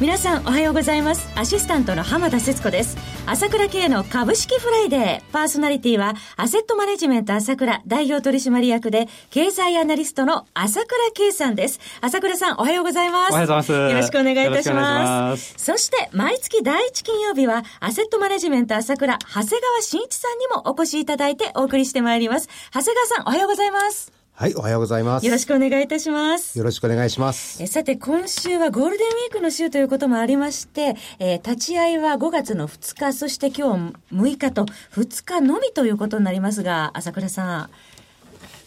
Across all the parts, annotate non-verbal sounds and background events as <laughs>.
皆さんおはようございます。アシスタントの浜田節子です。朝倉慶の株式フライデー。パーソナリティはアセットマネジメント朝倉代表取締役で経済アナリストの朝倉慶さんです。朝倉さんおはようございます。おはようございます。よろしくお願いいたします。そして毎月第一金曜日はアセットマネジメント朝倉長谷川慎一さんにもお越しいただいてお送りしてまいります。長谷川さんおはようございますはい、おはようございます。よろしくお願いいたします。よろしくお願いします。えさて、今週はゴールデンウィークの週ということもありまして、えー、立ち会いは5月の2日、そして今日6日と、2日のみということになりますが、朝倉さん、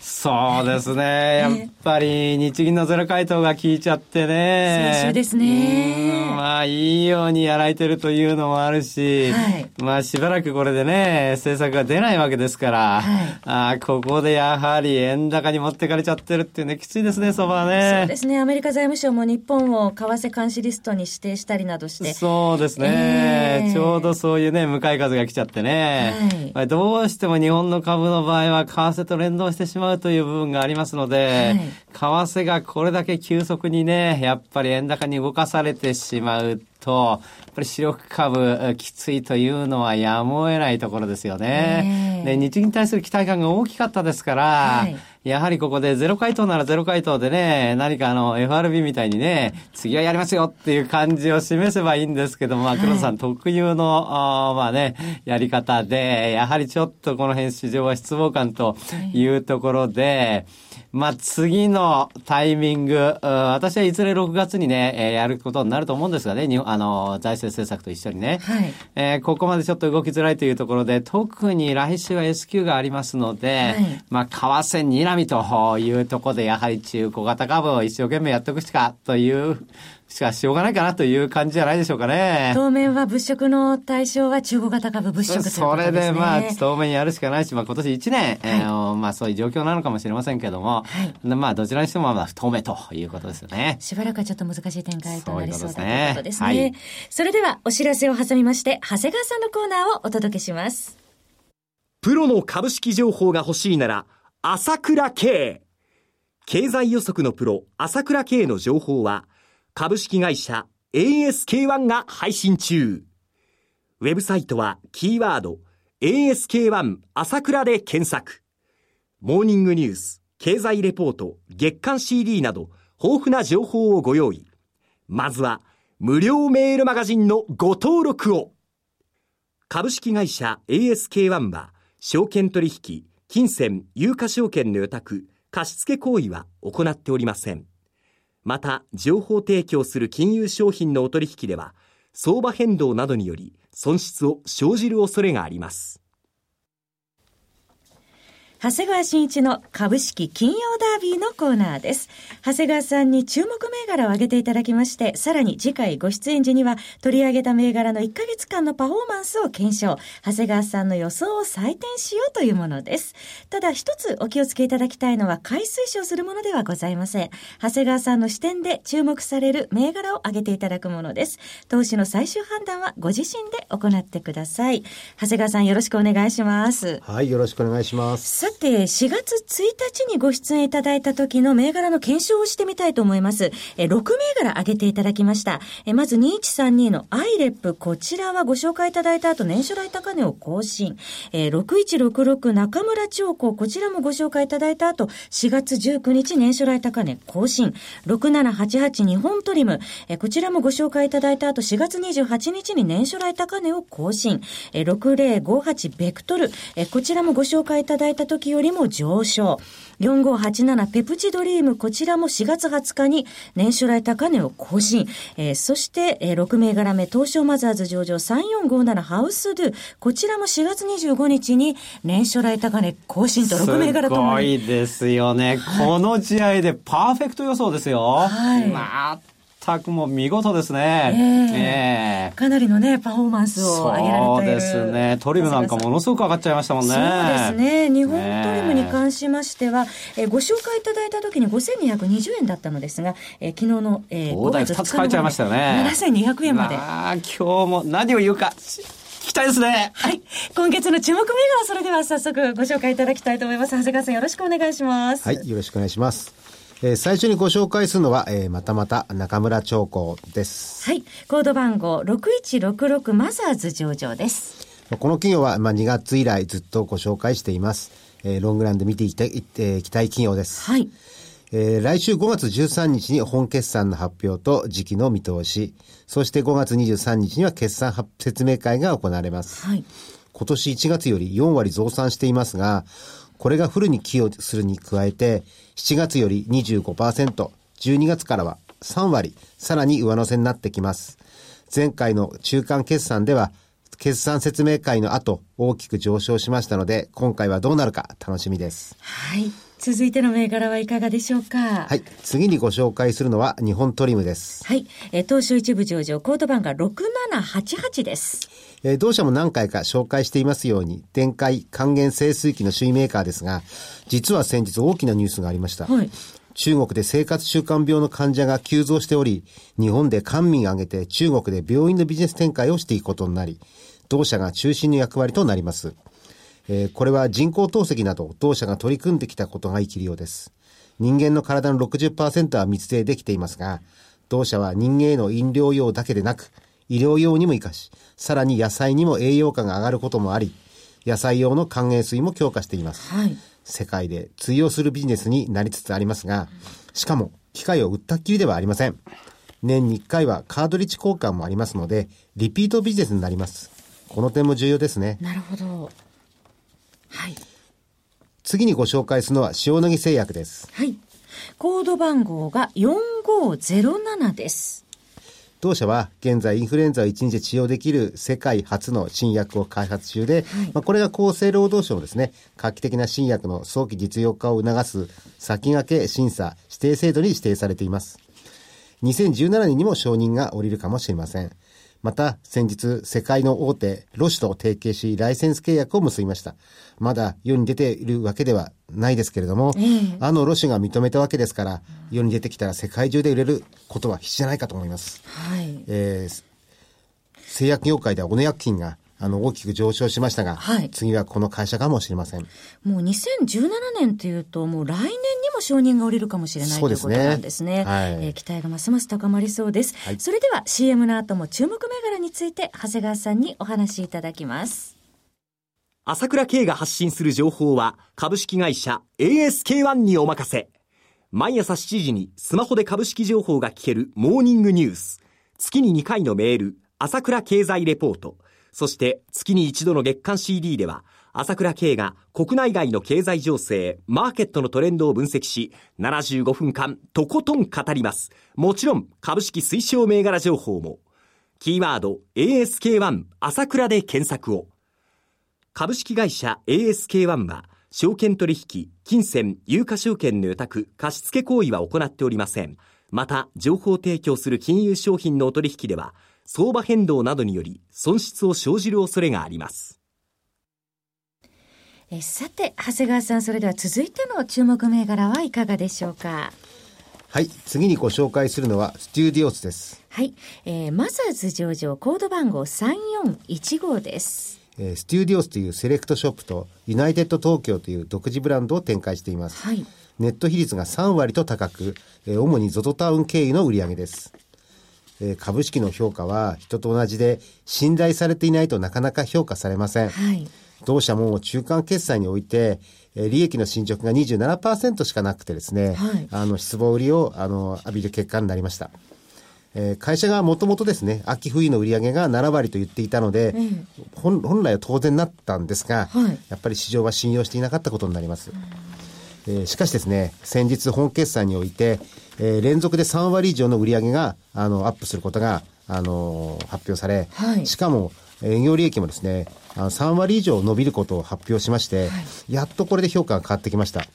そうです <laughs> ね。やっぱり日銀のゼロ回答が効いちゃってね。先週ですね。まあいいようにやられてるというのもあるし、はい、まあしばらくこれでね、政策が出ないわけですから、はい、あここでやはり円高に持ってかれちゃってるっていうね、きついですね、そばはね。そうですね。アメリカ財務省も日本を為替監視リストに指定したりなどして。そうですね。えー、ちょうどそういうね、向かい風が来ちゃってね。はい、まあ、どうしても日本の株の場合は為替と連動してしまうという部分がありますので、はい、為替がこれだけ急速にね、やっぱり円高に動かされてしまうと、やっぱり主力株きついというのはやむを得ないところですよね。で、日銀に対する期待感が大きかったですから、はいやはりここでゼロ回答ならゼロ回答でね、何かあの FRB みたいにね、次はやりますよっていう感じを示せばいいんですけども、まあ、黒田さん特有の、あまあね、やり方で、やはりちょっとこの辺市場は失望感というところで、まあ、次のタイミング、私はいずれ6月にね、えー、やることになると思うんですがね、日本、あの、財政政策と一緒にね。はい。えー、ここまでちょっと動きづらいというところで、特に来週は S q がありますので、はい、まあ、為替睨みというところで、やはり中古型株を一生懸命やっておくしかというしかしょうがないかなという感じじゃないでしょうかね。当面は物色の対象は中古型株物色ということですね。それでまあ、当面やるしかないし、まあ今年1年、はい、えー、まあそういう状況なのかもしれませんけども、はい、まあどちらにしてもまあ不透明ということですよね。しばらくはちょっと難しい展開となりそうだということですね。はい、それではお知らせを挟みまして、長谷川さんのコーナーをお届けします。プロの株式情報が欲しいなら、朝倉慶。経済予測のプロ、朝倉慶の情報は、株式会社 ASK1 が配信中。ウェブサイトはキーワード ASK1 朝倉で検索。モーニングニュース、経済レポート、月刊 CD など豊富な情報をご用意。まずは無料メールマガジンのご登録を。株式会社 ASK1 は証券取引、金銭、有価証券の予託、貸付行為は行っておりません。また、情報提供する金融商品のお取引では、相場変動などにより損失を生じる恐れがあります。長谷川慎一の株式金曜ダービーのコーナーです。長谷川さんに注目銘柄を挙げていただきまして、さらに次回ご出演時には取り上げた銘柄の1ヶ月間のパフォーマンスを検証、長谷川さんの予想を採点しようというものです。ただ一つお気をつけいただきたいのは買い推奨するものではございません。長谷川さんの視点で注目される銘柄を挙げていただくものです。投資の最終判断はご自身で行ってください。長谷川さんよろしくお願いします。はい、よろしくお願いします。さて、4月1日にご出演いただいた時の銘柄の検証をしてみたいと思います。え6銘柄挙げていただきました。えまず2132のアイレップ、こちらはご紹介いただいた後、年初来高値を更新。え6166中村長子、こちらもご紹介いただいた後、4月19日年初来高値更新。6788日本トリム、えこちらもご紹介いただいた後、4月28日に年初来高値を更新。え6058ベクトル、えこちらもご紹介いただいた時よりも上昇。4587ペプチドリーム、こちらも4月20日に年初来高値を更新。えー、そして、えー、6銘柄目、東証マザーズ上場3457ハウスドゥ、こちらも4月25日に年初来高値更新と6銘柄ともすごいですよね。はい、この試合でパーフェクト予想ですよ。はい。まあ全くもう見事ですね。えー、えー、かなりのね、パフォーマンスを上げられているそうですね。トリムなんかものすごく上がっちゃいましたもんね。そうですね。日本トリムに関しましては、えー、ご紹介いただいた時に5220円だったのですが、えー、昨日の、えー、5月2日変えちゃいましたよね。7200円まで。ああ、今日も何を言うか。聞きたいですね。はい。今月の注目銘柄、それでは早速ご紹介いただきたいと思います。長谷川さんよろしくお願いします。はい、よろしくお願いします。えー、最初にご紹介するのは、えー、またまた中村長江です。はい。コード番号6166マザーズ上場です。この企業は、まあ、2月以来ずっとご紹介しています。えー、ロングランで見ていきたい、えー、期待企業です。はい。えー、来週5月13日に本決算の発表と時期の見通し、そして5月23日には決算説明会が行われます。はい。今年1月より4割増産していますが、これがフルに寄与するに加えて、7月より25%、12月からは3割、さらに上乗せになってきます。前回の中間決算では、決算説明会の後、大きく上昇しましたので、今回はどうなるか楽しみです。はい。続いての銘柄はいかがでしょうか？はい。次にご紹介するのは日本トリムです。はい。えー、東証一部上場、コード番が6788です。えー、同社も何回か紹介していますように、電解還元清水機の首位メーカーですが、実は先日大きなニュースがありました。はい。中国で生活習慣病の患者が急増しており、日本で官民挙げて中国で病院のビジネス展開をしていくことになり、同社が中心の役割となります。えー、これは人工透析など同社が取り組んできたことが生きるようです。人間の体の60%は密生できていますが、同社は人間への飲料用だけでなく、医療用にも活かし、さらに野菜にも栄養価が上がることもあり、野菜用の還元水も強化しています。はい、世界で通用するビジネスになりつつありますが、しかも機械を売ったっきりではありません。年に1回はカードリッジ交換もありますので、リピートビジネスになります。この点も重要ですね。なるほど。はい。次にご紹介するのは塩野義製薬です。はい。コード番号が4507です。当社は現在インフルエンザを1日で治療できる世界初の新薬を開発中で、はい、まあ、これが厚生労働省のですね、画期的な新薬の早期実用化を促す先駆け審査指定制度に指定されています。2017年にも承認が下りるかもしれません。また、先日、世界の大手、ロシと提携し、ライセンス契約を結びました。まだ世に出ているわけではないですけれども、えー、あのロシが認めたわけですから、世に出てきたら世界中で売れることは必至じゃないかと思います。はい。えー、製薬業界では小野薬品があの、大きく上昇しましたが、はい、次はこの会社かもしれません。もう2017年というと、もう来年にも承認が下りるかもしれないということなんですね。はい、えー、期待がますます高まりそうです。はい、それでは CM の後も注目銘柄について、長谷川さんにお話しいただきます。朝倉慶が発信する情報は、株式会社 ASK1 にお任せ。毎朝7時にスマホで株式情報が聞けるモーニングニュース。月に2回のメール、朝倉経済レポート。そして月に一度の月間 CD では、朝倉慶が国内外の経済情勢、マーケットのトレンドを分析し、75分間とことん語ります。もちろん株式推奨銘柄情報も。キーワード ASK1 朝倉で検索を。株式会社 ASK1 は、証券取引、金銭、有価証券の予託、貸付行為は行っておりません。また、情報提供する金融商品のお取引では、相場変動などにより損失を生じる恐れがあります。えさて、長谷川さん、それでは続いての注目銘柄はいかがでしょうか？はい、次にご紹介するのはステューディオスです。はい、えー、マザーズ上場コード番号3415です。えー、ステューディオスというセレクトショップとユナイテッド東京という独自ブランドを展開しています。はい、ネット比率が3割と高く、えー、主に ZOZO タウン経由の売り上げです。え株式の評価は人と同じで信頼されていないとなかなか評価されません。はい、同社も中間決済において、え利益の進捗が27%しかなくてですね、はい、あの失望売りをあの浴びる結果になりました。えー、会社がもともとですね、秋冬の売り上げが7割と言っていたので、本本来は当然なったんですが、はい、やっぱり市場は信用していなかったことになります。えー、しかしですね、先日本決算において、えー、連続で3割以上の売り上げが、あの、アップすることが、あの、発表され、はい、しかも、営業利益もですね、あの3割以上伸びることを発表しまして、はい、やっとこれで評価が変わってきました。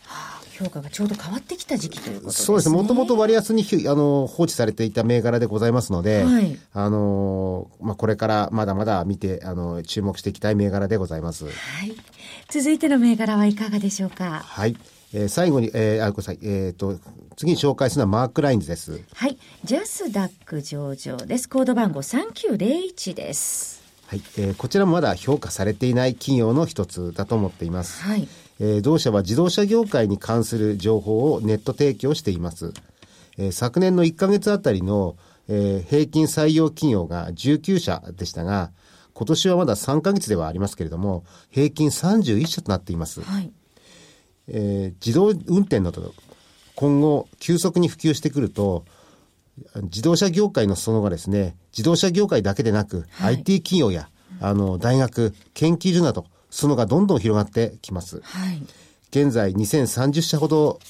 評価がちょうど変わってきた時期ということですね。そうですね。もともと割安にあの放置されていた銘柄でございますので、はい、あのまあこれからまだまだ見てあの注目していきたい銘柄でございます。はい。続いての銘柄はいかがでしょうか？はい。えー、最後に、えー、あ、ごめんなさい。えっ、ー、と、次に紹介するのはマークラインズです。はい。ジャスダック上場です。コード番号3901です。はい、えー、こちらもまだ評価されていない企業の一つだと思っています。はい。えー、同社は自動車業界に関する情報をネット提供しています。えー、昨年の1ヶ月あたりの、えー、平均採用企業が19社でしたが、今年はまだ3ヶ月ではありますけれども、平均31社となっています。はい。えー、自動運転の今後急速に普及してくると、自動車業界の裾野がですね、自動車業界だけでなく、はい、IT 企業や、あの、大学、研究所など、裾野がどんどん広がってきます。はい、現在2030社ほど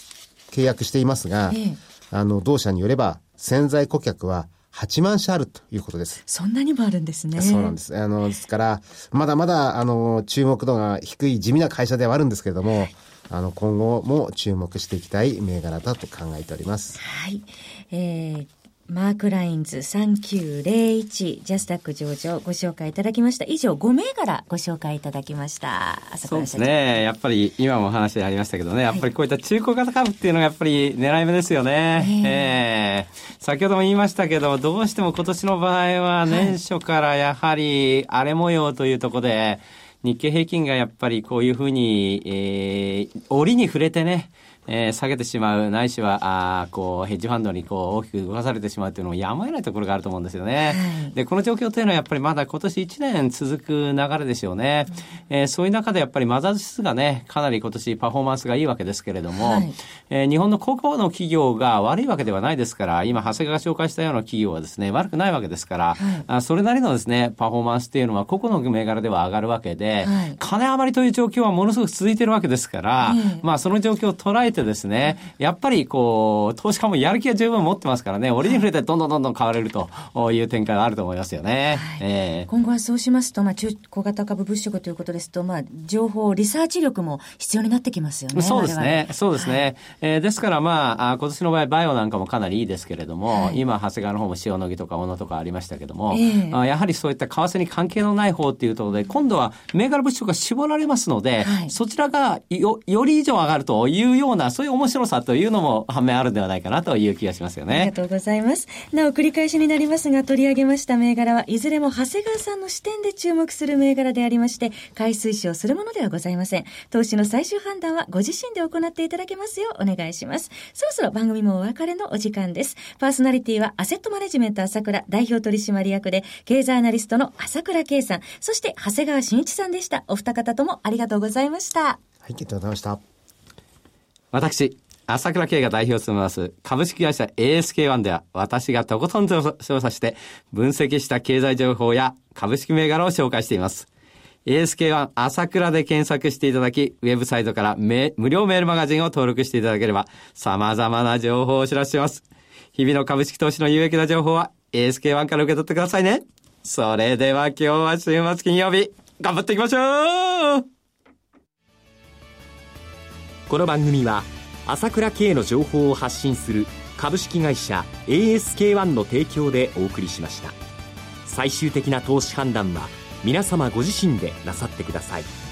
契約していますが、ええ、あの、同社によれば、潜在顧客は8万社あるということです。そんなにもあるんですね。そうなんです。あの、ですから、まだまだ、あの、注目度が低い地味な会社ではあるんですけれども、はいあの、今後も注目していきたい銘柄だと考えております。はい。えー、マークラインズ3901ジャスタック上場ご紹介いただきました。以上5銘柄ご紹介いただきました。そうですね。やっぱり今もお話ありましたけどね、やっぱりこういった中古型株っていうのがやっぱり狙い目ですよね。えー、えー、先ほども言いましたけど、どうしても今年の場合は年初からやはり荒れ模様というところで、日経平均がやっぱりこういうふうに、えー、折に触れてね、えー、下げてしまう、ないしは、あこう、ヘッジファンドにこう、大きく動かされてしまうというのもやむを得ないところがあると思うんですよね。はい、で、この状況というのはやっぱりまだ今年1年続く流れでしょうね。うん、えー、そういう中でやっぱりマザーズ指数がね、かなり今年パフォーマンスがいいわけですけれども、はい、えー、日本の高校の企業が悪いわけではないですから、今、長谷川が紹介したような企業はですね、悪くないわけですから、はい、あそれなりのですね、パフォーマンスっていうのは個々の銘柄では上がるわけで、はい、金余りという状況はものすごく続いてるわけですから、まあその状況を捉えてですね、やっぱりこう、投資家もやる気は十分持ってますからね、折に触れてどんどんどんどん買われるという展開があると思いますよね。はい、えー、今後はそうしますと、まあ、中小型株物色ということですと、まあ、情報、リサーチ力も必要になってきますよね。そうですね。そうですね。はい、えー、ですからまあ、今年の場合、バイオなんかもかなりいいですけれども、はい、今、長谷川の方も塩野義とか小野とかありましたけども、えー、やはりそういった為替に関係のない方っていうところで、今度は銘柄物色が絞られますので、はい、そちらがよより以上上がるというような、そういう面白さというのもも反面あるんではないかなという気がしますよね。ありがとうございます。なお繰り返しになりますが、取り上げました銘柄はいずれも長谷川さんの視点で注目する銘柄でありまして、買い推奨するものではございません。投資の最終判断はご自身で行っていただけますようお願いします。そろそろ番組もお別れのお時間です。パーソナリティはアセットマネジメント朝倉代表取締役で、経済アナリストの朝倉圭さん、そして長谷川慎一さんでした。お二方ともありがとうございました。はい、ありがとうございました。私、朝倉慶が代表を務めます株式会社 ASK1 では私がとことん調査して分析した経済情報や株式銘柄を紹介しています。ASK1 朝倉で検索していただき、ウェブサイトから無料メールマガジンを登録していただければ様々な情報をお知らせします。日々の株式投資の有益な情報は ASK1 から受け取ってくださいね。それでは今日は週末金曜日、頑張っていきましょうこの番組は朝倉慶の情報を発信する株式会社 ASK-1 の提供でお送りしました。最終的な投資判断は皆様ご自身でなさってください。